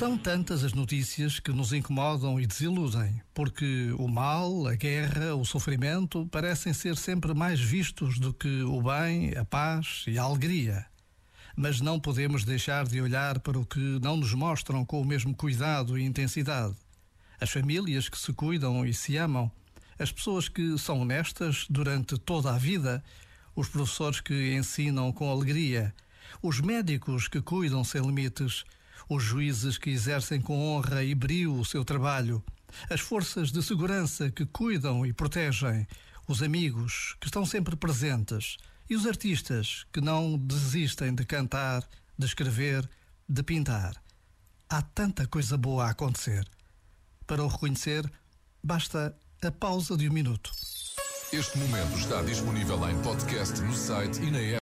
São tantas as notícias que nos incomodam e desiludem, porque o mal, a guerra, o sofrimento parecem ser sempre mais vistos do que o bem, a paz e a alegria. Mas não podemos deixar de olhar para o que não nos mostram com o mesmo cuidado e intensidade. As famílias que se cuidam e se amam, as pessoas que são honestas durante toda a vida, os professores que ensinam com alegria, os médicos que cuidam sem limites os juízes que exercem com honra e brio o seu trabalho, as forças de segurança que cuidam e protegem, os amigos que estão sempre presentes e os artistas que não desistem de cantar, de escrever, de pintar. Há tanta coisa boa a acontecer. Para o reconhecer, basta a pausa de um minuto. Este momento está disponível em podcast no site e na app.